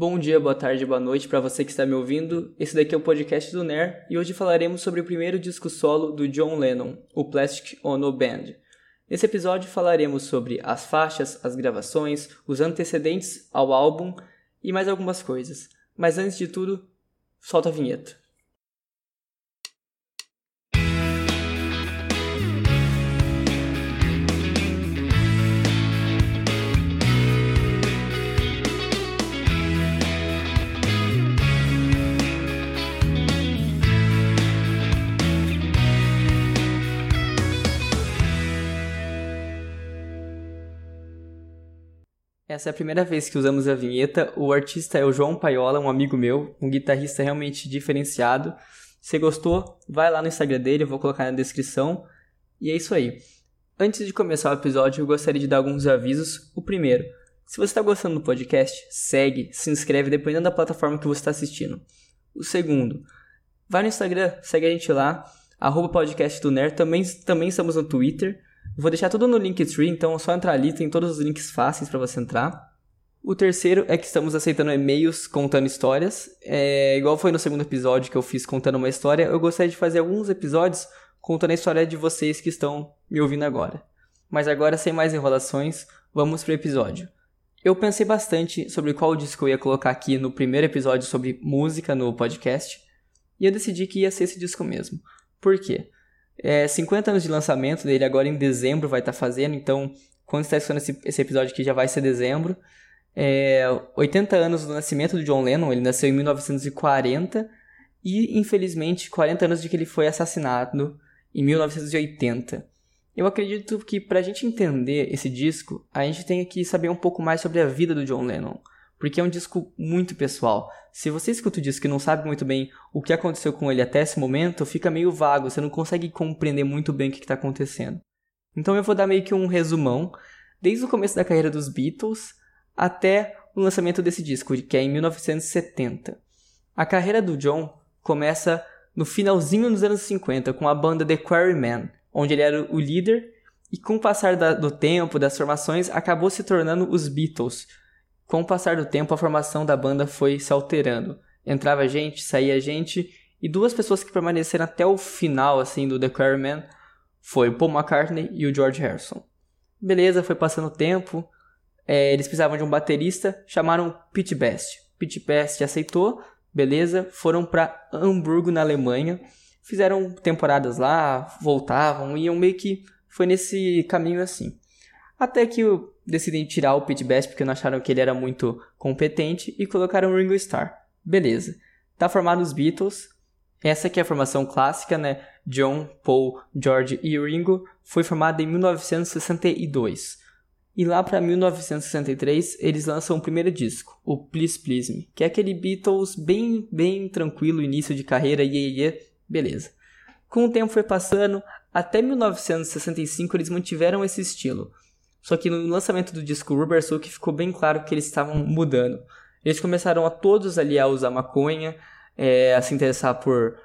Bom dia, boa tarde, boa noite para você que está me ouvindo. Esse daqui é o podcast do NER e hoje falaremos sobre o primeiro disco solo do John Lennon, o Plastic Ono Band. Nesse episódio falaremos sobre as faixas, as gravações, os antecedentes ao álbum e mais algumas coisas. Mas antes de tudo, solta a vinheta. Essa é a primeira vez que usamos a vinheta. O artista é o João Paiola, um amigo meu, um guitarrista realmente diferenciado. Se gostou, vai lá no Instagram dele, eu vou colocar na descrição. E é isso aí. Antes de começar o episódio, eu gostaria de dar alguns avisos. O primeiro, se você está gostando do podcast, segue, se inscreve, dependendo da plataforma que você está assistindo. O segundo, vai no Instagram, segue a gente lá, arroba podcast do Nerd. Também, também estamos no Twitter. Vou deixar tudo no Linktree, então é só entrar ali, tem todos os links fáceis para você entrar. O terceiro é que estamos aceitando e-mails contando histórias. É, igual foi no segundo episódio que eu fiz contando uma história, eu gostaria de fazer alguns episódios contando a história de vocês que estão me ouvindo agora. Mas agora, sem mais enrolações, vamos pro episódio. Eu pensei bastante sobre qual disco eu ia colocar aqui no primeiro episódio sobre música no podcast, e eu decidi que ia ser esse disco mesmo. Por quê? É, 50 anos de lançamento dele, agora em dezembro vai estar tá fazendo, então quando está escutando esse, esse, episódio aqui já vai ser dezembro. É, 80 anos do nascimento do John Lennon, ele nasceu em 1940 e infelizmente 40 anos de que ele foi assassinado em 1980. Eu acredito que para a gente entender esse disco, a gente tem que saber um pouco mais sobre a vida do John Lennon porque é um disco muito pessoal. Se você escuta o disco e não sabe muito bem o que aconteceu com ele até esse momento, fica meio vago, você não consegue compreender muito bem o que está acontecendo. Então eu vou dar meio que um resumão, desde o começo da carreira dos Beatles até o lançamento desse disco, que é em 1970. A carreira do John começa no finalzinho dos anos 50 com a banda The Quarrymen, onde ele era o líder e com o passar da, do tempo, das formações, acabou se tornando os Beatles, com o passar do tempo, a formação da banda foi se alterando. Entrava gente, saía gente, e duas pessoas que permaneceram até o final assim do The Quarrymen foi o Paul McCartney e o George Harrison. Beleza, foi passando o tempo, é, eles precisavam de um baterista, chamaram Pete Best. Pete Best aceitou, beleza, foram para Hamburgo, na Alemanha, fizeram temporadas lá, voltavam, iam meio que foi nesse caminho assim. Até que decidem tirar o Pete Best porque não acharam que ele era muito competente e colocaram o Ringo Starr. Beleza. Tá formado os Beatles. Essa aqui é a formação clássica, né? John, Paul, George e Ringo foi formada em 1962. E lá para 1963 eles lançam o primeiro disco, o Please Please Me, que é aquele Beatles bem bem tranquilo início de carreira, e beleza. Com o tempo foi passando, até 1965 eles mantiveram esse estilo. Só que no lançamento do disco Rubber Soul ficou bem claro que eles estavam mudando. Eles começaram a todos ali a usar maconha, é, a se interessar por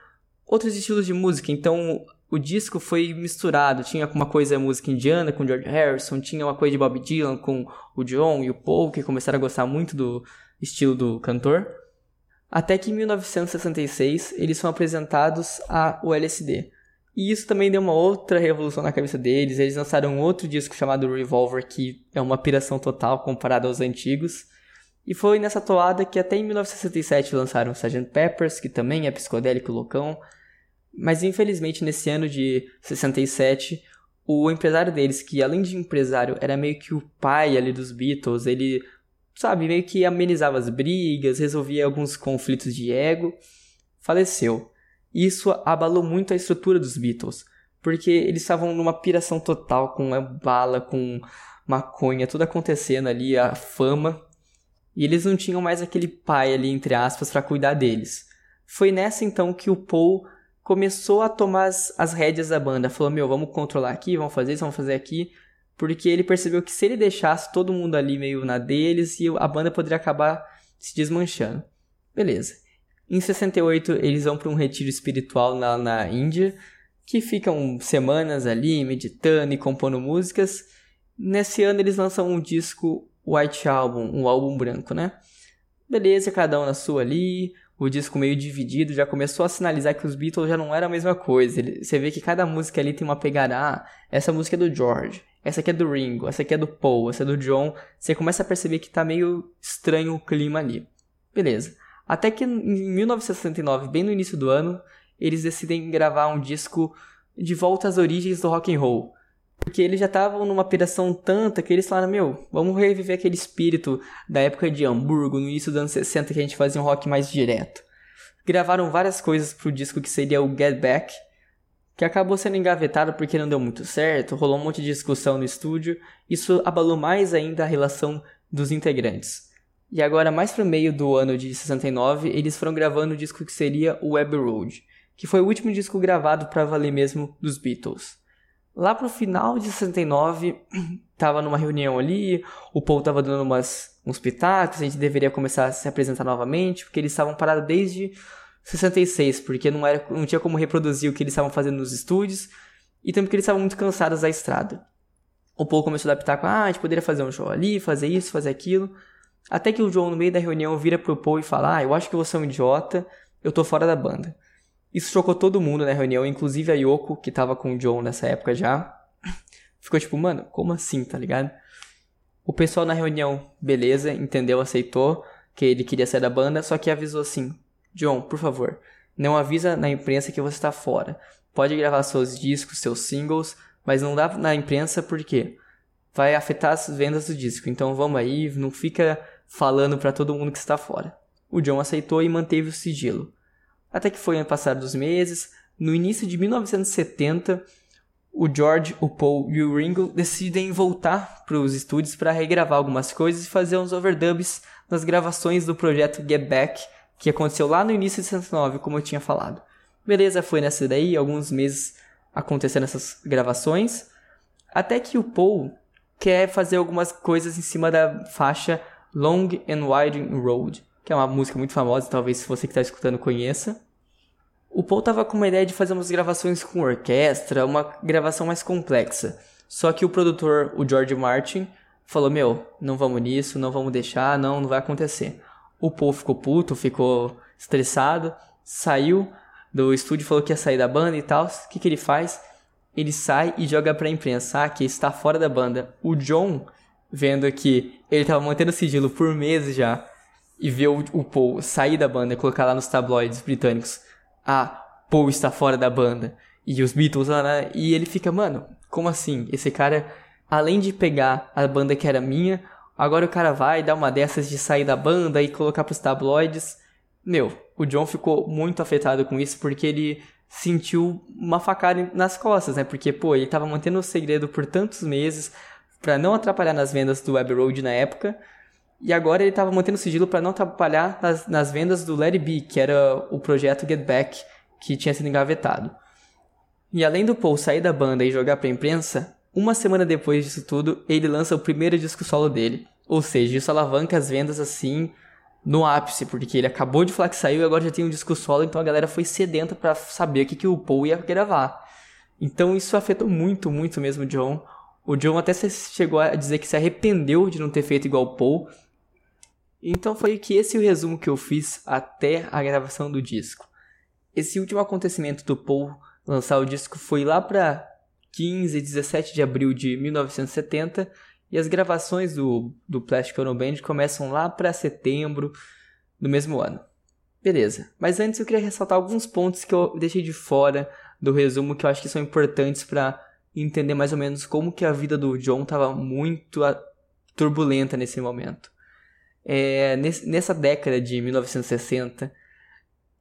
outros estilos de música. Então o disco foi misturado. Tinha uma coisa música indiana com George Harrison, tinha uma coisa de Bob Dylan com o John e o Paul, que começaram a gostar muito do estilo do cantor. Até que em 1966 eles são apresentados ao LSD. E isso também deu uma outra revolução na cabeça deles. Eles lançaram um outro disco chamado Revolver, que é uma piração total comparado aos antigos. E foi nessa toada que até em 1967 lançaram Sgt. Peppers, que também é psicodélico loucão. Mas infelizmente nesse ano de 67, o empresário deles, que além de empresário era meio que o pai ali dos Beatles, ele, sabe, meio que amenizava as brigas, resolvia alguns conflitos de ego, faleceu. Isso abalou muito a estrutura dos Beatles, porque eles estavam numa piração total com a bala, com maconha, tudo acontecendo ali, a fama, e eles não tinham mais aquele pai ali, entre aspas, para cuidar deles. Foi nessa então que o Paul começou a tomar as, as rédeas da banda, falou: Meu, vamos controlar aqui, vamos fazer isso, vamos fazer aqui, porque ele percebeu que se ele deixasse todo mundo ali meio na deles, a banda poderia acabar se desmanchando. Beleza. Em 68, eles vão para um retiro espiritual na, na Índia, que ficam semanas ali meditando e compondo músicas. Nesse ano, eles lançam um disco White Album, um álbum branco, né? Beleza, cada um na sua ali, o disco meio dividido, já começou a sinalizar que os Beatles já não eram a mesma coisa. Você vê que cada música ali tem uma pegada, ah, essa música é do George, essa aqui é do Ringo, essa aqui é do Paul, essa é do John. Você começa a perceber que tá meio estranho o clima ali. Beleza. Até que em 1969, bem no início do ano, eles decidem gravar um disco de volta às origens do rock and roll. Porque eles já estavam numa operação tanta que eles falaram, meu, vamos reviver aquele espírito da época de Hamburgo, no início dos anos 60, que a gente fazia um rock mais direto. Gravaram várias coisas pro disco que seria o Get Back, que acabou sendo engavetado porque não deu muito certo, rolou um monte de discussão no estúdio, isso abalou mais ainda a relação dos integrantes. E agora, mais pro meio do ano de 69, eles foram gravando o disco que seria o Abbey Road, que foi o último disco gravado para valer mesmo dos Beatles. Lá pro final de 69, tava numa reunião ali, o Paul tava dando umas, uns pitacos, a gente deveria começar a se apresentar novamente, porque eles estavam parados desde 66, porque não, era, não tinha como reproduzir o que eles estavam fazendo nos estúdios, e também porque eles estavam muito cansados da estrada. O Paul começou a dar pitaco, ah, a gente poderia fazer um show ali, fazer isso, fazer aquilo. Até que o João, no meio da reunião, vira pro Paul e fala, ah, eu acho que você é um idiota, eu tô fora da banda. Isso chocou todo mundo na reunião, inclusive a Yoko, que tava com o John nessa época já. Ficou tipo, mano, como assim, tá ligado? O pessoal na reunião, beleza, entendeu, aceitou que ele queria sair da banda, só que avisou assim: John, por favor, não avisa na imprensa que você está fora. Pode gravar seus discos, seus singles, mas não dá na imprensa porque vai afetar as vendas do disco. Então vamos aí, não fica falando para todo mundo que está fora. O John aceitou e manteve o sigilo. Até que foi passar dos meses, no início de 1970, o George, o Paul e o Ringo decidem voltar para os estúdios para regravar algumas coisas e fazer uns overdubs nas gravações do projeto Get Back, que aconteceu lá no início de 69, como eu tinha falado. Beleza, foi nessa daí, alguns meses acontecendo essas gravações, até que o Paul quer fazer algumas coisas em cima da faixa Long and Winding Road, que é uma música muito famosa, talvez se você que está escutando conheça. O Paul tava com uma ideia de fazer umas gravações com orquestra, uma gravação mais complexa. Só que o produtor, o George Martin, falou: Meu, não vamos nisso, não vamos deixar, não, não vai acontecer. O Paul ficou puto, ficou estressado, saiu do estúdio, falou que ia sair da banda e tal. O que, que ele faz? Ele sai e joga pra imprensa ah, que está fora da banda. O John, vendo que ele tava mantendo sigilo por meses já, e vê o, o Paul sair da banda e colocar lá nos tabloides britânicos ah, Paul está fora da banda. E os Beatles lá, né? E ele fica, mano, como assim? Esse cara, além de pegar a banda que era minha, agora o cara vai dar uma dessas de sair da banda e colocar pros tabloides. Meu, o John ficou muito afetado com isso porque ele sentiu uma facada nas costas, né? Porque, pô, ele tava mantendo o segredo por tantos meses para não atrapalhar nas vendas do Web Road na época. E agora ele estava mantendo sigilo para não atrapalhar nas, nas vendas do It Be, que era o projeto Get Back, que tinha sido engavetado. E além do Paul sair da banda e jogar para a imprensa, uma semana depois disso tudo, ele lança o primeiro disco solo dele. Ou seja, isso alavanca as vendas assim no ápice, porque ele acabou de falar que saiu e agora já tem um disco solo, então a galera foi sedenta para saber o que, que o Paul ia gravar. Então isso afetou muito, muito mesmo o John. O John até chegou a dizer que se arrependeu de não ter feito igual o Paul, então foi que esse é o resumo que eu fiz até a gravação do disco. Esse último acontecimento do Paul lançar o disco foi lá para 15 e 17 de abril de 1970 e as gravações do, do Plastic Ono Band começam lá para setembro do mesmo ano. Beleza, mas antes eu queria ressaltar alguns pontos que eu deixei de fora do resumo que eu acho que são importantes para entender mais ou menos como que a vida do John estava muito turbulenta nesse momento. É, nessa década de 1960,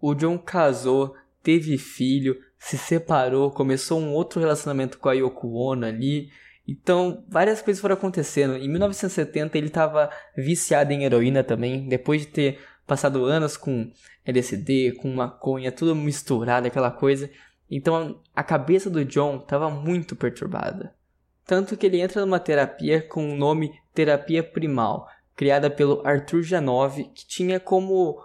o John casou, teve filho, se separou, começou um outro relacionamento com a Yoko Ono ali. Então, várias coisas foram acontecendo. Em 1970, ele estava viciado em heroína também, depois de ter passado anos com LSD, com maconha, tudo misturado, aquela coisa. Então, a cabeça do John estava muito perturbada. Tanto que ele entra numa terapia com o nome Terapia Primal, criada pelo Arthur Janov, que tinha como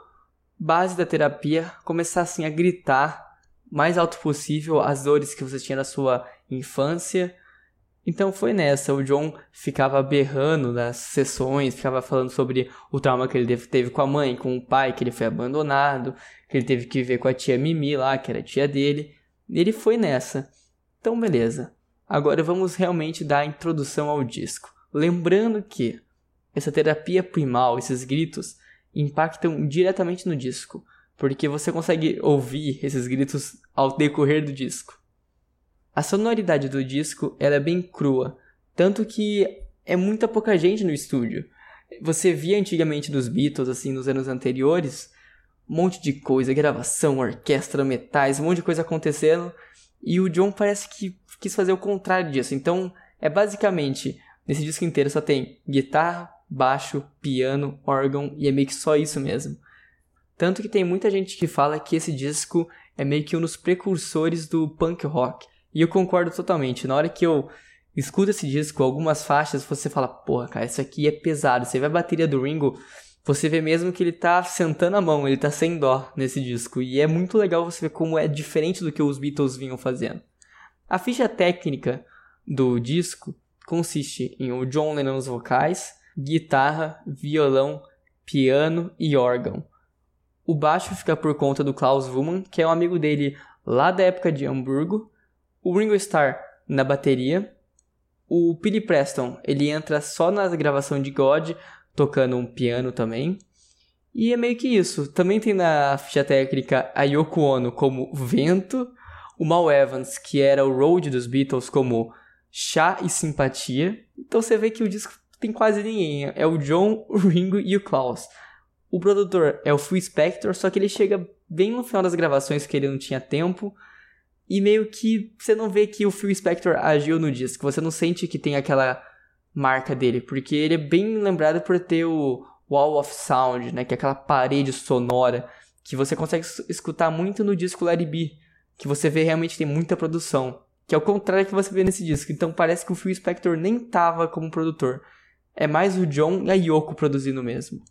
base da terapia começar assim a gritar mais alto possível as dores que você tinha na sua infância Então foi nessa, o John ficava berrando nas sessões, ficava falando sobre o trauma que ele teve com a mãe, com o pai, que ele foi abandonado, que ele teve que ver com a tia Mimi lá, que era tia dele. Ele foi nessa. Então beleza. Agora vamos realmente dar a introdução ao disco. Lembrando que essa terapia primal, esses gritos, impactam diretamente no disco, porque você consegue ouvir esses gritos ao decorrer do disco. A sonoridade do disco é bem crua, tanto que é muita pouca gente no estúdio. Você via antigamente dos Beatles, assim, nos anos anteriores, um monte de coisa, gravação, orquestra, metais, um monte de coisa acontecendo, e o John parece que quis fazer o contrário disso. Então, é basicamente, nesse disco inteiro só tem guitarra, baixo, piano, órgão, e é meio que só isso mesmo. Tanto que tem muita gente que fala que esse disco é meio que um dos precursores do punk rock. E eu concordo totalmente. Na hora que eu escuto esse disco, algumas faixas, você fala, porra, cara, isso aqui é pesado. Você vê a bateria do Ringo, você vê mesmo que ele tá sentando a mão, ele tá sem dó nesse disco. E é muito legal você ver como é diferente do que os Beatles vinham fazendo. A ficha técnica do disco consiste em o John Lennon nos vocais, guitarra, violão, piano e órgão. O baixo fica por conta do Klaus Wumann, que é um amigo dele lá da época de Hamburgo, o Ringo Starr na bateria. O Billy Preston, ele entra só na gravação de God, tocando um piano também. E é meio que isso. Também tem na ficha técnica a Yoko Ono como vento, o Mal Evans, que era o road dos Beatles, como chá e simpatia. Então você vê que o disco tem quase ninguém. É o John, o Ringo e o Klaus. O produtor é o Phil Spector, só que ele chega bem no final das gravações que ele não tinha tempo. E meio que você não vê que o Phil Spector agiu no disco, você não sente que tem aquela marca dele, porque ele é bem lembrado por ter o Wall of Sound, né, que é aquela parede sonora que você consegue escutar muito no disco Larry B, que você vê realmente tem muita produção, que é o contrário que você vê nesse disco. Então parece que o Phil Spector nem tava como produtor. É mais o John e a Yoko produzindo mesmo.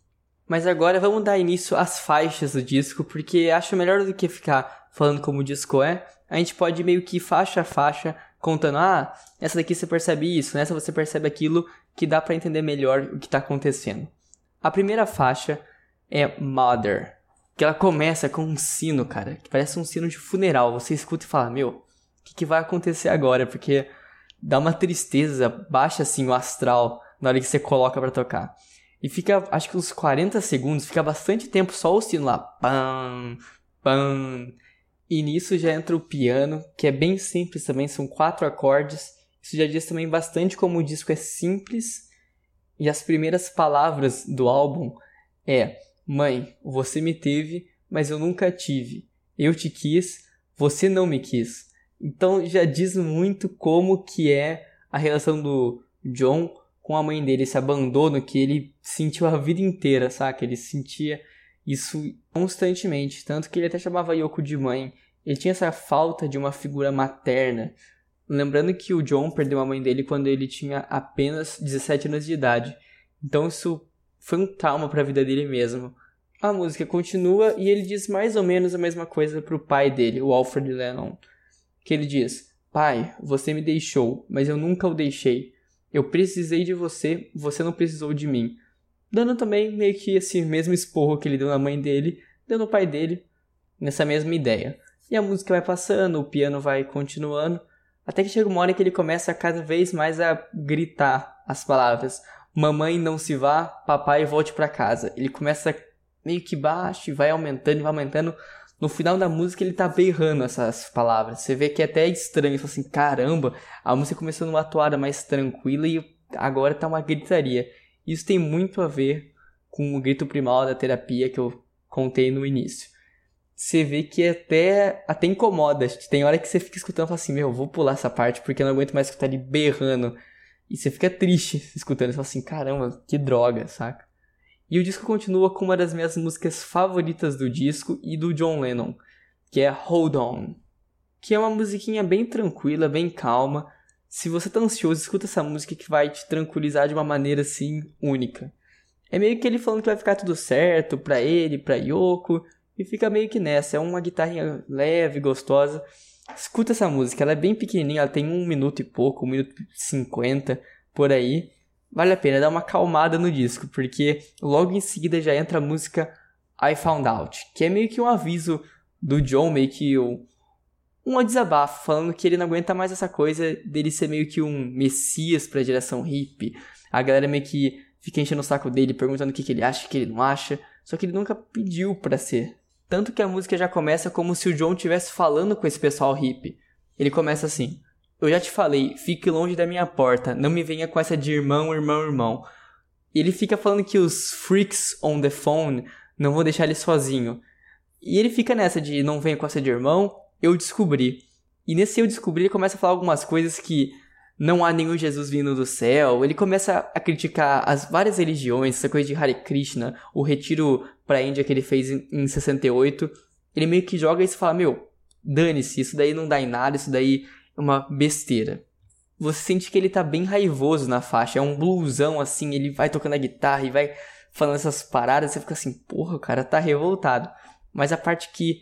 Mas agora vamos dar início às faixas do disco, porque acho melhor do que ficar falando como o disco é, a gente pode meio que faixa a faixa contando, ah, essa daqui você percebe isso, nessa você percebe aquilo, que dá para entender melhor o que está acontecendo. A primeira faixa é Mother, que ela começa com um sino, cara, que parece um sino de funeral. Você escuta e fala, meu, o que, que vai acontecer agora? Porque dá uma tristeza, baixa assim o astral na hora que você coloca para tocar. E fica, acho que uns 40 segundos, fica bastante tempo só o sino lá. Pam, pam. E nisso já entra o piano, que é bem simples também, são quatro acordes. Isso já diz também bastante como o disco é simples. E as primeiras palavras do álbum é: Mãe, você me teve, mas eu nunca tive. Eu te quis, você não me quis. Então já diz muito como que é a relação do John com a mãe dele, esse abandono que ele sentiu a vida inteira, saca? Ele sentia isso constantemente, tanto que ele até chamava Yoko de mãe. Ele tinha essa falta de uma figura materna. Lembrando que o John perdeu a mãe dele quando ele tinha apenas 17 anos de idade. Então isso foi um trauma para a vida dele mesmo. A música continua e ele diz mais ou menos a mesma coisa para o pai dele, o Alfred Lennon. Que ele diz: Pai, você me deixou, mas eu nunca o deixei. Eu precisei de você, você não precisou de mim dando também meio que esse mesmo esporro que ele deu na mãe dele, deu no pai dele, nessa mesma ideia. E a música vai passando, o piano vai continuando, até que chega uma hora que ele começa cada vez mais a gritar as palavras: Mamãe não se vá, papai volte para casa. Ele começa meio que baixo e vai aumentando e vai aumentando. No final da música ele tá berrando essas palavras. Você vê que é até estranho, você fala assim, caramba, a música começou numa toada mais tranquila e agora tá uma gritaria. Isso tem muito a ver com o grito primal da terapia que eu contei no início. Você vê que até, até incomoda. Tem hora que você fica escutando e fala assim: Meu, vou pular essa parte porque eu não aguento mais escutar ele berrando. E você fica triste escutando. Você fala assim: Caramba, que droga, saca? E o disco continua com uma das minhas músicas favoritas do disco e do John Lennon, que é Hold On. Que é uma musiquinha bem tranquila, bem calma, se você tá ansioso, escuta essa música que vai te tranquilizar de uma maneira assim única. É meio que ele falando que vai ficar tudo certo pra ele, pra Yoko, e fica meio que nessa. É uma guitarrinha leve, gostosa. Escuta essa música, ela é bem pequenininha, ela tem um minuto e pouco, um minuto e cinquenta, por aí. Vale a pena dar uma calmada no disco, porque logo em seguida já entra a música I Found Out, que é meio que um aviso do John, meio que um, um desabafo, falando que ele não aguenta mais essa coisa dele ser meio que um messias pra geração hippie. A galera meio que fica enchendo o saco dele, perguntando o que, que ele acha, o que ele não acha, só que ele nunca pediu para ser. Tanto que a música já começa como se o John estivesse falando com esse pessoal hippie. Ele começa assim: Eu já te falei, fique longe da minha porta, não me venha com essa de irmão, irmão, irmão. E ele fica falando que os freaks on the phone não vão deixar ele sozinho. E ele fica nessa de não venha com essa de irmão, eu descobri. E nesse eu descobri, ele começa a falar algumas coisas que não há nenhum Jesus vindo do céu. Ele começa a criticar as várias religiões, essa coisa de Hare Krishna, o retiro pra Índia que ele fez em, em 68. Ele meio que joga isso e fala: Meu, dane-se, isso daí não dá em nada, isso daí é uma besteira. Você sente que ele tá bem raivoso na faixa, é um bluesão assim, ele vai tocando a guitarra e vai falando essas paradas, você fica assim, porra, o cara tá revoltado. Mas a parte que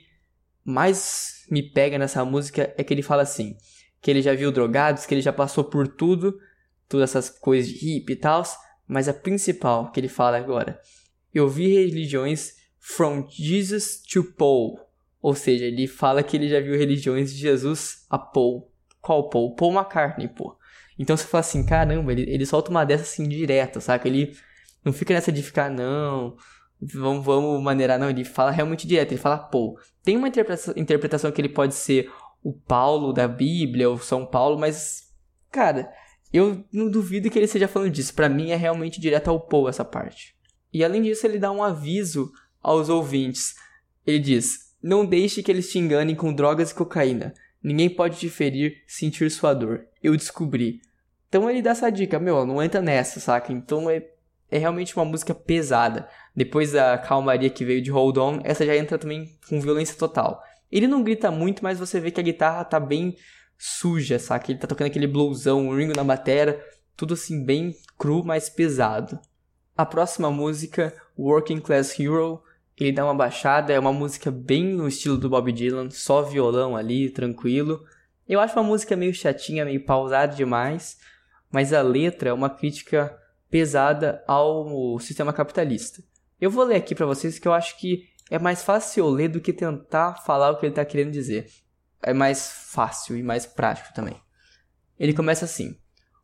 mais me pega nessa música é que ele fala assim: que ele já viu drogados, que ele já passou por tudo, todas essas coisas de hippie e tal, mas a principal que ele fala agora: eu vi religiões from Jesus to Paul. Ou seja, ele fala que ele já viu religiões de Jesus a Paul. Qual Paul? Paul McCartney, pô. Então você fala assim, caramba, ele, ele solta uma dessa assim direto, saca? Ele não fica nessa de ficar, não, vamos, vamos maneirar, não. Ele fala realmente direto, ele fala Paul. Tem uma interpretação, que ele pode ser o Paulo da Bíblia, ou São Paulo, mas, cara, eu não duvido que ele esteja falando disso. Para mim é realmente direto ao Paul essa parte. E além disso, ele dá um aviso aos ouvintes. Ele diz: Não deixe que eles te enganem com drogas e cocaína. Ninguém pode te ferir, sentir sua dor. Eu descobri. Então ele dá essa dica, meu, não entra nessa, saca? Então é, é realmente uma música pesada. Depois da calmaria que veio de Hold On, essa já entra também com violência total. Ele não grita muito, mas você vê que a guitarra tá bem suja, saca? Ele tá tocando aquele bluesão, o Ringo na bateria, tudo assim bem cru, mas pesado. A próxima música, Working Class Hero, ele dá uma baixada, é uma música bem no estilo do Bob Dylan, só violão ali, tranquilo. Eu acho uma música meio chatinha, meio pausada demais, mas a letra é uma crítica pesada ao sistema capitalista. Eu vou ler aqui para vocês que eu acho que é mais fácil eu ler do que tentar falar o que ele está querendo dizer. É mais fácil e mais prático também. Ele começa assim: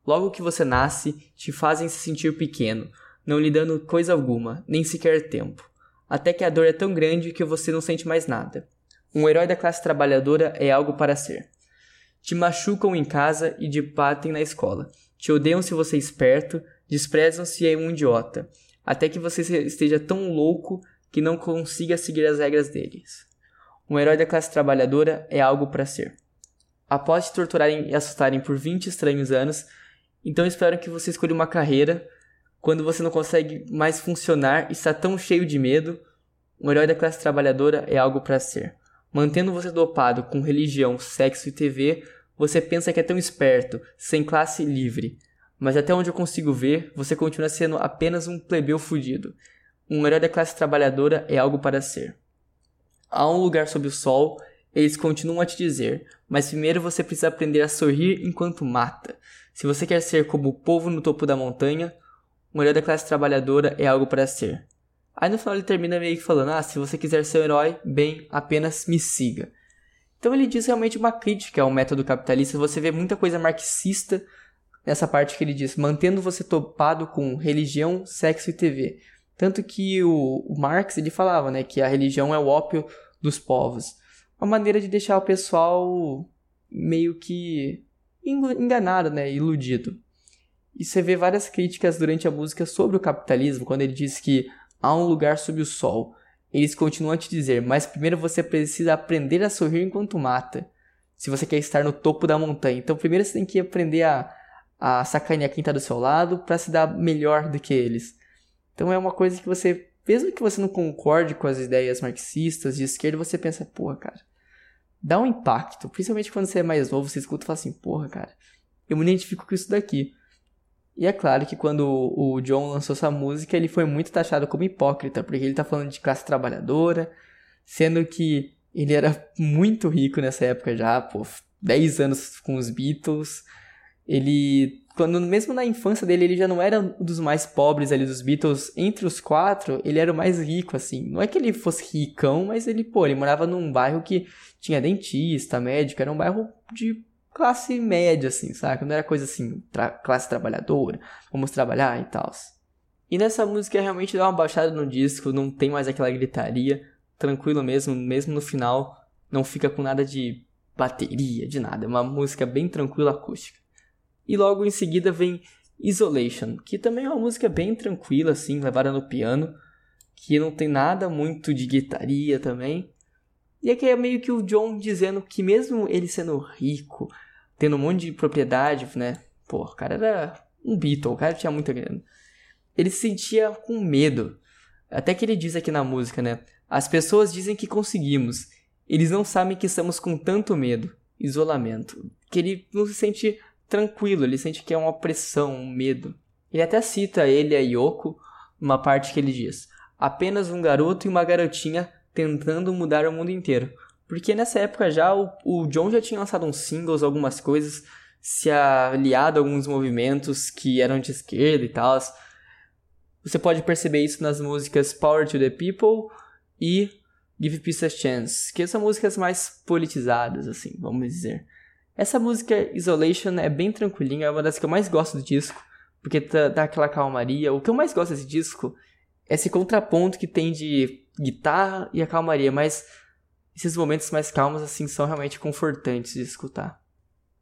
Logo que você nasce, te fazem se sentir pequeno, não lhe dando coisa alguma, nem sequer tempo. Até que a dor é tão grande que você não sente mais nada. Um herói da classe trabalhadora é algo para ser. Te machucam em casa e te batem na escola. Te odeiam se você é esperto, desprezam se é um idiota. Até que você esteja tão louco que não consiga seguir as regras deles. Um herói da classe trabalhadora é algo para ser. Após te torturarem e assustarem por 20 estranhos anos, então esperam que você escolha uma carreira quando você não consegue mais funcionar e está tão cheio de medo. Um herói da classe trabalhadora é algo para ser. Mantendo você dopado com religião, sexo e TV, você pensa que é tão esperto, sem classe livre. Mas até onde eu consigo ver, você continua sendo apenas um plebeu fudido. Um herói da classe trabalhadora é algo para ser. Há um lugar sob o sol, eles continuam a te dizer, mas primeiro você precisa aprender a sorrir enquanto mata. Se você quer ser como o povo no topo da montanha, um herói da classe trabalhadora é algo para ser. Aí no final ele termina meio que falando: Ah, se você quiser ser um herói, bem, apenas me siga. Então ele diz realmente uma crítica ao método capitalista. Você vê muita coisa marxista nessa parte que ele diz, mantendo você topado com religião, sexo e TV. Tanto que o, o Marx ele falava, né, que a religião é o ópio dos povos. Uma maneira de deixar o pessoal meio que enganado, né, iludido. E você vê várias críticas durante a música sobre o capitalismo, quando ele diz que há um lugar sob o sol. Eles continuam a te dizer, mas primeiro você precisa aprender a sorrir enquanto mata. Se você quer estar no topo da montanha. Então primeiro você tem que aprender a, a sacanear quem está do seu lado para se dar melhor do que eles. Então é uma coisa que você, mesmo que você não concorde com as ideias marxistas de esquerda, você pensa, porra, cara, dá um impacto. Principalmente quando você é mais novo, você escuta e fala assim, porra, cara, eu me identifico com isso daqui. E é claro que quando o John lançou essa música, ele foi muito taxado como hipócrita, porque ele tá falando de classe trabalhadora, sendo que ele era muito rico nessa época já, pô, 10 anos com os Beatles. Ele, quando mesmo na infância dele, ele já não era um dos mais pobres ali dos Beatles. Entre os quatro, ele era o mais rico, assim. Não é que ele fosse ricão, mas ele, pô, ele morava num bairro que tinha dentista, médico, era um bairro de classe média, assim, sabe? Não era coisa assim, tra classe trabalhadora, vamos trabalhar e tal. E nessa música realmente dá uma baixada no disco, não tem mais aquela gritaria, tranquilo mesmo, mesmo no final, não fica com nada de bateria, de nada, é uma música bem tranquila acústica. E logo em seguida vem Isolation, que também é uma música bem tranquila, assim, levada no piano, que não tem nada muito de guitaria também. E aqui é meio que o John dizendo que mesmo ele sendo rico, tendo um monte de propriedade, né? Pô, o cara era um Beatle, o cara tinha muita grana. Ele se sentia com medo. Até que ele diz aqui na música, né? As pessoas dizem que conseguimos. Eles não sabem que estamos com tanto medo. Isolamento. Que ele não se sente tranquilo, ele sente que é uma pressão, um medo. Ele até cita ele a Yoko, uma parte que ele diz: apenas um garoto e uma garotinha tentando mudar o mundo inteiro. Porque nessa época já o, o John já tinha lançado uns singles, algumas coisas, se aliado a alguns movimentos que eram de esquerda e tal. Você pode perceber isso nas músicas Power to the People e Give Peace a Chance, que são músicas mais politizadas, assim, vamos dizer. Essa música Isolation é bem tranquilinha, é uma das que eu mais gosto do disco, porque dá aquela calmaria. O que eu mais gosto desse disco é esse contraponto que tem de guitarra e a calmaria, mas esses momentos mais calmos assim são realmente confortantes de escutar.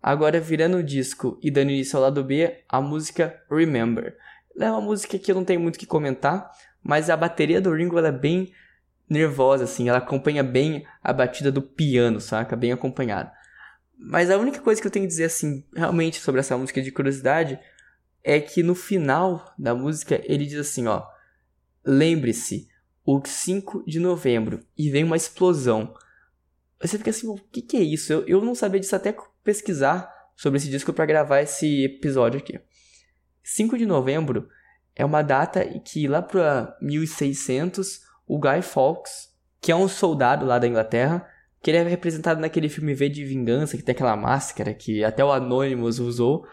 Agora virando o disco e dando início ao lado B, a música Remember. Ela é uma música que eu não tenho muito o que comentar, mas a bateria do Ringo é bem nervosa assim, ela acompanha bem a batida do piano, saca? Bem acompanhada. Mas a única coisa que eu tenho que dizer assim, realmente sobre essa música de curiosidade é que no final da música ele diz assim, ó: Lembre-se, o 5 de novembro e vem uma explosão. Você fica assim, o que, que é isso? Eu, eu não sabia disso até pesquisar sobre esse disco para gravar esse episódio aqui. 5 de novembro é uma data que lá para 1600 o Guy Fawkes, que é um soldado lá da Inglaterra, que ele é representado naquele filme V de Vingança, que tem aquela máscara que até o Anonymous usou,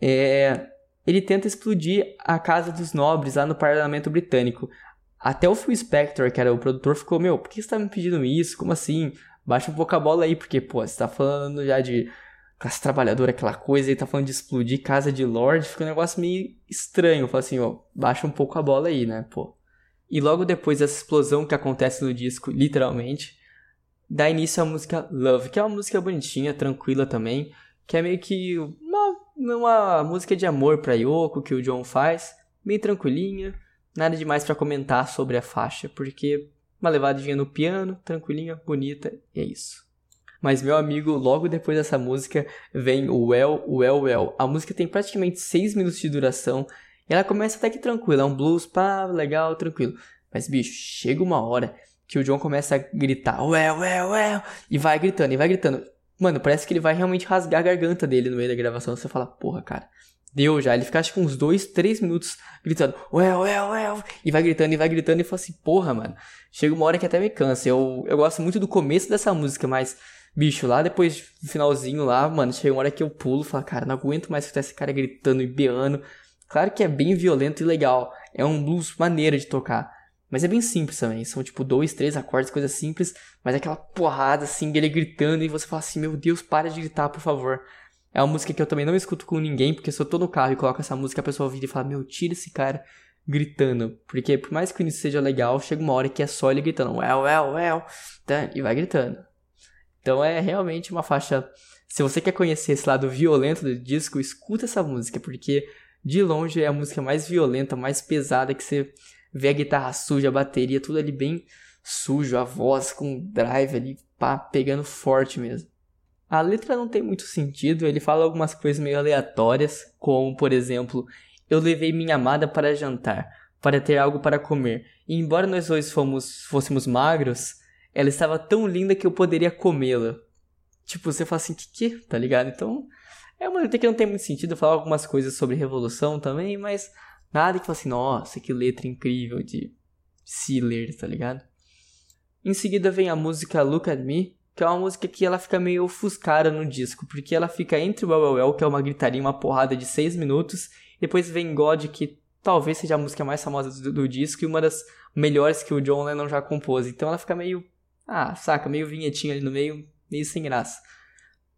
é, ele tenta explodir a Casa dos Nobres lá no Parlamento Britânico. Até o Phil Spector, que era o produtor, ficou, meu, por que você tá me pedindo isso? Como assim? Baixa um pouco a bola aí, porque, pô, você tá falando já de classe trabalhadora, aquela coisa, e tá falando de explodir casa de Lord, fica um negócio meio estranho. Fala assim, ó, baixa um pouco a bola aí, né, pô. E logo depois dessa explosão que acontece no disco, literalmente, dá início à música Love, que é uma música bonitinha, tranquila também, que é meio que uma, uma música de amor pra Yoko que o John faz, bem tranquilinha, nada demais para comentar sobre a faixa, porque uma levadinha no piano, tranquilinha, bonita, e é isso. Mas meu amigo, logo depois dessa música vem o Well, Well, Well. A música tem praticamente 6 minutos de duração e ela começa até que tranquila, é um blues, pá, legal, tranquilo. Mas bicho, chega uma hora que o John começa a gritar, well, well, well, e vai gritando, e vai gritando. Mano, parece que ele vai realmente rasgar a garganta dele no meio da gravação. Você fala, porra, cara, deu já. Ele fica acho que uns dois, três minutos gritando, well, well, well, e vai gritando, e vai gritando, e fala assim, porra, mano. Chega uma hora que até me cansa. Eu, eu gosto muito do começo dessa música, mas, bicho, lá depois do finalzinho lá, mano, chega uma hora que eu pulo falo, cara, não aguento mais escutar esse cara gritando e beando. Claro que é bem violento e legal. É um blues maneiro de tocar. Mas é bem simples também. São tipo dois, três acordes, coisa simples. Mas é aquela porrada assim, ele gritando e você fala assim: Meu Deus, para de gritar, por favor. É uma música que eu também não escuto com ninguém, porque se eu tô no carro e coloco essa música, a pessoa vira e fala: Meu, tira esse cara gritando. Porque por mais que o início seja legal, chega uma hora que é só ele gritando: Well, well, well. Tá? E vai gritando. Então é realmente uma faixa. Se você quer conhecer esse lado violento do disco, escuta essa música, porque de longe é a música mais violenta, mais pesada que você vê a guitarra suja, a bateria, tudo ali bem sujo, a voz com drive ali, pá, pegando forte mesmo. A letra não tem muito sentido, ele fala algumas coisas meio aleatórias, como, por exemplo, eu levei minha amada para jantar, para ter algo para comer, e embora nós dois fomos, fôssemos magros, ela estava tão linda que eu poderia comê-la. Tipo, você fala assim, que que? Tá ligado? Então, é uma letra que não tem muito sentido, falar algumas coisas sobre revolução também, mas Nada que fala assim, nossa, que letra incrível de se ler, tá ligado? Em seguida vem a música Look at Me, que é uma música que ela fica meio ofuscada no disco, porque ela fica entre Well Well Well, que é uma gritaria, uma porrada de 6 minutos, depois vem God, que talvez seja a música mais famosa do, do, disco e uma das melhores que o John Lennon já compôs. Então ela fica meio, ah, saca, meio vinhetinha ali no meio, meio sem graça.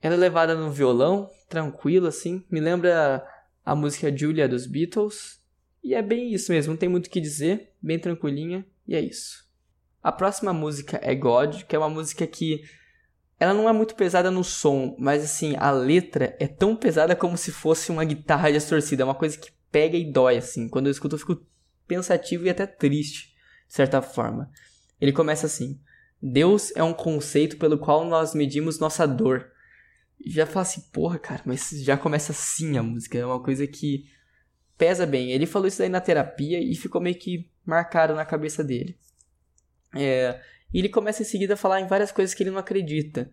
Ela é levada no violão, tranquilo assim, me lembra a música Julia dos Beatles, e é bem isso mesmo, não tem muito o que dizer, bem tranquilinha, e é isso. A próxima música é God, que é uma música que ela não é muito pesada no som, mas assim, a letra é tão pesada como se fosse uma guitarra distorcida, é uma coisa que pega e dói assim. Quando eu escuto eu fico pensativo e até triste, de certa forma. Ele começa assim: Deus é um conceito pelo qual nós medimos nossa dor. Já fala assim, porra, cara, mas já começa assim a música, é uma coisa que pesa bem. Ele falou isso aí na terapia e ficou meio que marcado na cabeça dele. É, e ele começa em seguida a falar em várias coisas que ele não acredita.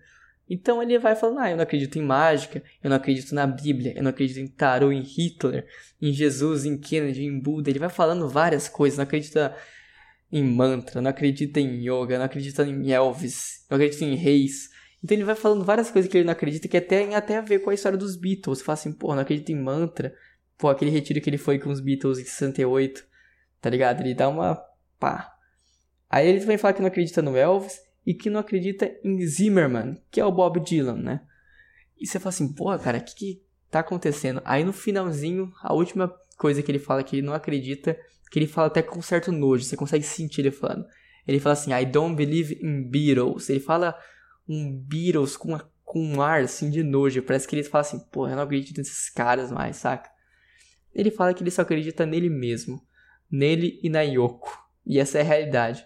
Então ele vai falando: Ah, eu não acredito em mágica, eu não acredito na Bíblia, eu não acredito em tarô, em Hitler, em Jesus, em Kennedy, em Buda. Ele vai falando várias coisas, não acredita em mantra, não acredita em yoga, não acredita em Elvis, não acredita em reis. Então ele vai falando várias coisas que ele não acredita que até tem até a ver com a história dos Beatles. Fala assim, pô, não acredita em mantra. Pô, aquele retiro que ele foi com os Beatles em 68, tá ligado? Ele dá uma pá, Aí ele também fala que não acredita no Elvis e que não acredita em Zimmerman, que é o Bob Dylan, né? E você fala assim, porra, cara, o que, que tá acontecendo? Aí no finalzinho, a última coisa que ele fala que ele não acredita, que ele fala até com certo nojo, você consegue sentir ele falando. Ele fala assim, I don't believe in Beatles. Ele fala um Beatles com, com um ar assim de nojo. Parece que ele fala assim, porra, eu não acredito nesses caras mais, saca? Ele fala que ele só acredita nele mesmo, nele e na Yoko. E essa é a realidade.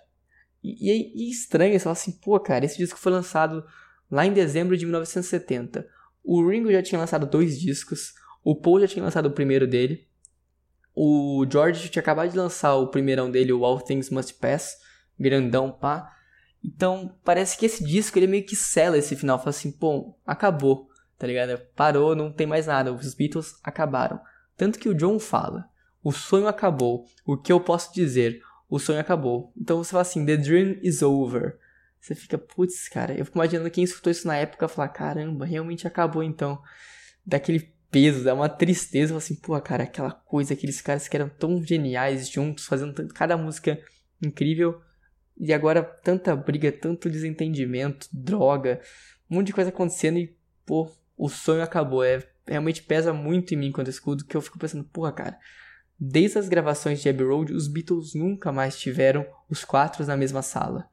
E, e, e estranho, você fala assim, pô, cara, esse disco foi lançado lá em dezembro de 1970. O Ringo já tinha lançado dois discos, o Paul já tinha lançado o primeiro dele, o George tinha acabado de lançar o primeirão dele, o All Things Must Pass, grandão, pá. Então, parece que esse disco, ele meio que sela esse final, fala assim, pô, acabou, tá ligado? Parou, não tem mais nada, os Beatles acabaram. Tanto que o John fala, o sonho acabou, o que eu posso dizer? o sonho acabou. Então você fala assim, the dream is over. Você fica, putz, cara, eu fico imaginando quem escutou isso na época falar, caramba, realmente acabou então. Daquele peso, dá uma tristeza, assim, pô, cara, aquela coisa, aqueles caras que eram tão geniais juntos, fazendo cada música incrível. E agora tanta briga, tanto desentendimento, droga, um monte de coisa acontecendo e, pô, o sonho acabou. É, realmente pesa muito em mim quando eu escuto, que eu fico pensando, porra, cara, Desde as gravações de Abbey Road, os Beatles nunca mais tiveram os quatro na mesma sala.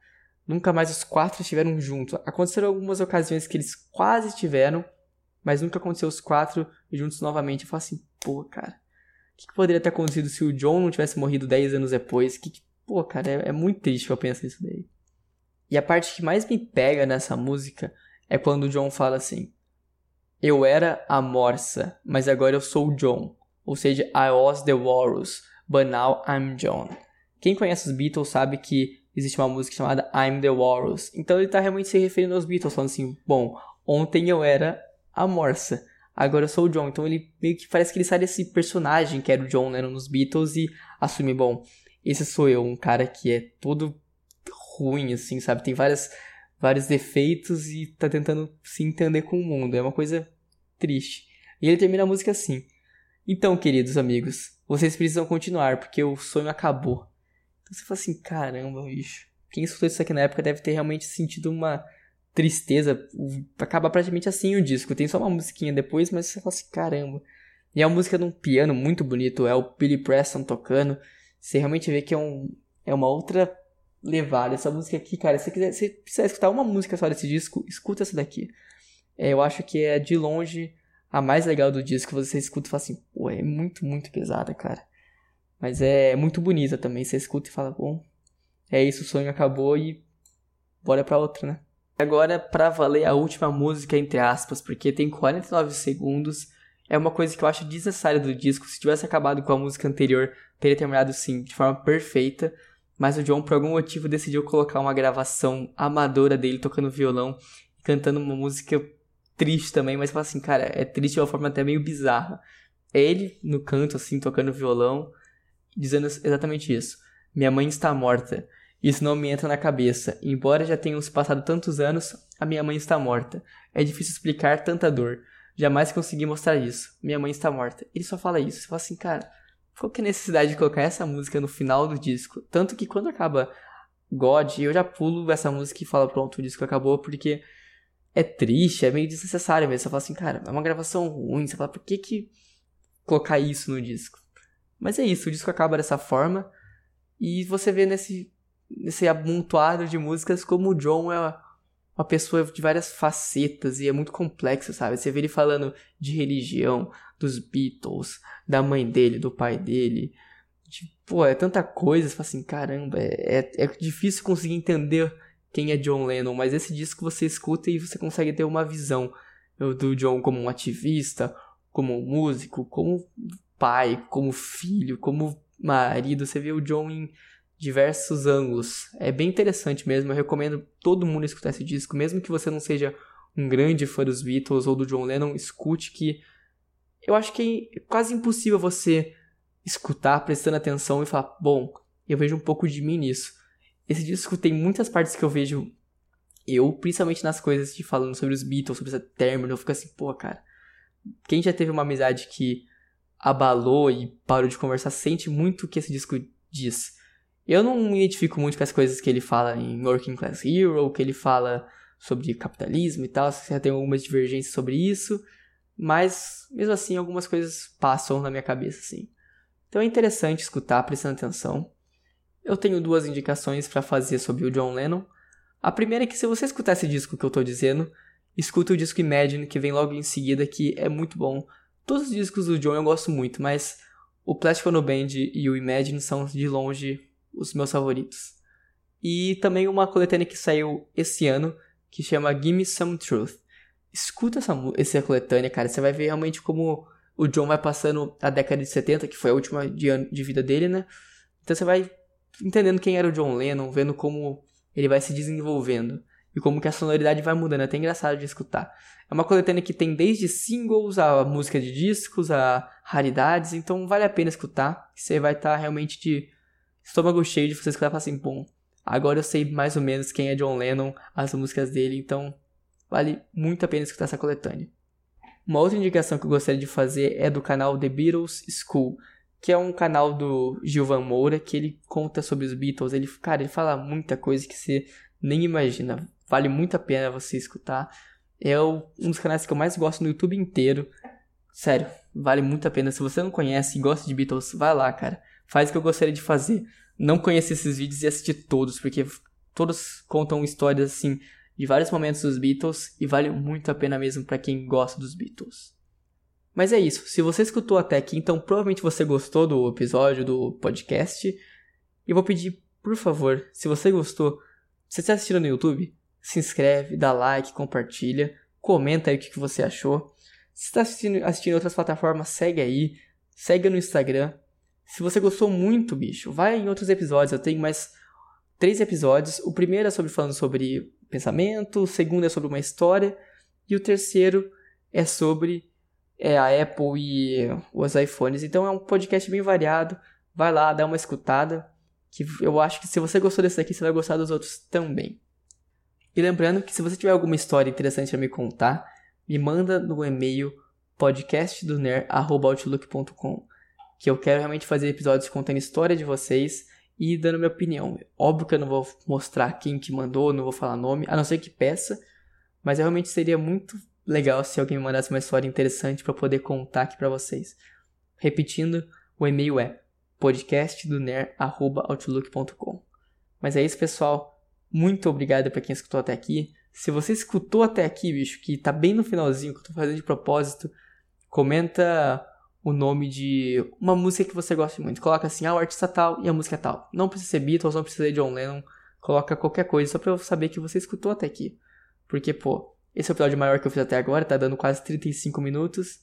Nunca mais os quatro estiveram juntos. Aconteceram algumas ocasiões que eles quase tiveram, mas nunca aconteceu os quatro juntos novamente. Eu falo assim, pô, cara, o que, que, poderia ter acontecido se o John não tivesse morrido 10 anos depois? Que, que pô, cara, é, é muito triste eu penso nisso daí. E a parte que mais me pega nessa música é quando o John fala assim: Eu era a Morsa, mas agora eu sou o John. Ou seja, I was the Walrus, but now I'm John. Quem conhece os Beatles sabe que existe uma música chamada I'm the Walrus. Então ele está realmente se referindo aos Beatles, falando assim: bom, ontem eu era a Morsa, agora eu sou o John. Então ele meio que parece que ele sai desse personagem que era o John né, nos Beatles e assume: bom, esse sou eu, um cara que é todo ruim, assim, sabe? Tem várias, vários defeitos e tá tentando se entender com o mundo. É uma coisa triste. E ele termina a música assim. Então, queridos amigos, vocês precisam continuar, porque o sonho acabou. Então você fala assim, caramba, bicho. Quem escutou isso aqui na época deve ter realmente sentido uma tristeza. Acaba praticamente assim o disco. Tem só uma musiquinha depois, mas você fala assim, caramba. E é uma música de um piano muito bonito, é o Billy Preston tocando. Você realmente vê que é, um, é uma outra levada. Essa música aqui, cara, se você quiser, se precisar escutar uma música só desse disco, escuta essa daqui. É, eu acho que é de longe a mais legal do disco, você escuta e fala assim, pô, é muito, muito pesada, cara. Mas é muito bonita também. Você escuta e fala, bom, é isso, o sonho acabou e bora pra outra, né? Agora, pra valer a última música, entre aspas, porque tem 49 segundos, é uma coisa que eu acho desnecessária do disco. Se tivesse acabado com a música anterior, teria terminado sim, de forma perfeita. Mas o John, por algum motivo, decidiu colocar uma gravação amadora dele tocando violão e cantando uma música triste também, mas fala assim, cara, é triste de uma forma até meio bizarra. É ele no canto, assim, tocando violão, dizendo exatamente isso. Minha mãe está morta. Isso não me entra na cabeça. Embora já tenham se passado tantos anos, a minha mãe está morta. É difícil explicar tanta dor. Jamais consegui mostrar isso. Minha mãe está morta. Ele só fala isso. Você fala assim, cara, qual que é a necessidade de colocar essa música no final do disco? Tanto que quando acaba God, eu já pulo essa música e falo, pronto, o disco acabou, porque é triste, é meio desnecessário mesmo. Você fala assim, cara, é uma gravação ruim. Você fala, por que que colocar isso no disco? Mas é isso, o disco acaba dessa forma. E você vê nesse nesse amontoado de músicas como o John é uma pessoa de várias facetas e é muito complexo, sabe? Você vê ele falando de religião, dos Beatles, da mãe dele, do pai dele. De, pô, é tanta coisa, você fala assim, caramba, é, é, é difícil conseguir entender quem é John Lennon, mas esse disco você escuta e você consegue ter uma visão do John como um ativista, como um músico, como pai, como filho, como marido. Você vê o John em diversos ângulos. É bem interessante mesmo, eu recomendo todo mundo escutar esse disco, mesmo que você não seja um grande fã dos Beatles ou do John Lennon, escute que eu acho que é quase impossível você escutar prestando atenção e falar, bom, eu vejo um pouco de mim nisso. Esse disco tem muitas partes que eu vejo eu, principalmente nas coisas de falando sobre os Beatles, sobre essa término, eu fico assim, pô, cara, quem já teve uma amizade que abalou e parou de conversar sente muito o que esse disco diz. Eu não me identifico muito com as coisas que ele fala em Working Class Hero, que ele fala sobre capitalismo e tal, você tem algumas divergências sobre isso, mas mesmo assim algumas coisas passam na minha cabeça, assim. Então é interessante escutar, prestando atenção. Eu tenho duas indicações para fazer sobre o John Lennon. A primeira é que se você escutar esse disco que eu tô dizendo, escuta o disco Imagine, que vem logo em seguida, que é muito bom. Todos os discos do John eu gosto muito, mas o Plastic Ono Band e o Imagine são de longe os meus favoritos. E também uma coletânea que saiu esse ano, que chama Gimme Some Truth. Escuta essa, essa coletânea, cara, você vai ver realmente como o John vai passando a década de 70, que foi a última de, de vida dele, né? Então você vai entendendo quem era o John Lennon, vendo como ele vai se desenvolvendo e como que a sonoridade vai mudando, é até engraçado de escutar. É uma coletânea que tem desde singles a música de discos, a raridades, então vale a pena escutar, você vai estar tá realmente de estômago cheio de você escutar e falar assim, bom, agora eu sei mais ou menos quem é John Lennon, as músicas dele, então vale muito a pena escutar essa coletânea. Uma outra indicação que eu gostaria de fazer é do canal The Beatles School, que é um canal do Gilvan Moura, que ele conta sobre os Beatles, ele, cara, ele fala muita coisa que você nem imagina, vale muito a pena você escutar. É um dos canais que eu mais gosto no YouTube inteiro. Sério, vale muito a pena. Se você não conhece e gosta de Beatles, vai lá, cara faz o que eu gostaria de fazer. Não conhecer esses vídeos e assistir todos, porque todos contam histórias assim de vários momentos dos Beatles e vale muito a pena mesmo para quem gosta dos Beatles. Mas é isso. Se você escutou até aqui, então provavelmente você gostou do episódio do podcast. E vou pedir, por favor, se você gostou, se você está assistindo no YouTube, se inscreve, dá like, compartilha, comenta aí o que você achou. Se está assistindo, assistindo outras plataformas, segue aí, segue no Instagram, se você gostou muito, bicho, vai em outros episódios. Eu tenho mais três episódios. O primeiro é sobre falando sobre pensamento, o segundo é sobre uma história e o terceiro é sobre é, a Apple e os iPhones. Então é um podcast bem variado. Vai lá, dá uma escutada. Que eu acho que se você gostou desse aqui, você vai gostar dos outros também. E lembrando que se você tiver alguma história interessante para me contar, me manda no e-mail podcastdoner.outlook.com que eu quero realmente fazer episódios contando história de vocês e dando minha opinião. Óbvio que eu não vou mostrar quem que mandou, não vou falar nome, a não ser que peça, mas realmente seria muito legal se alguém me mandasse uma história interessante para poder contar aqui para vocês. Repetindo, o e-mail é podcastdoner@outlook.com. Mas é isso, pessoal. Muito obrigado para quem escutou até aqui. Se você escutou até aqui, bicho, que tá bem no finalzinho que eu tô fazendo de propósito, comenta o nome de uma música que você gosta muito. Coloca assim, ah, o artista tal e a música tal. Não precisa ser Beatles, não precisa ser John Lennon. Coloca qualquer coisa, só pra eu saber que você escutou até aqui. Porque, pô, esse é o episódio maior que eu fiz até agora, tá dando quase 35 minutos.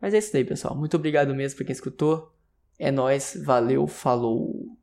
Mas é isso aí, pessoal. Muito obrigado mesmo pra quem escutou. É nóis, valeu, falou.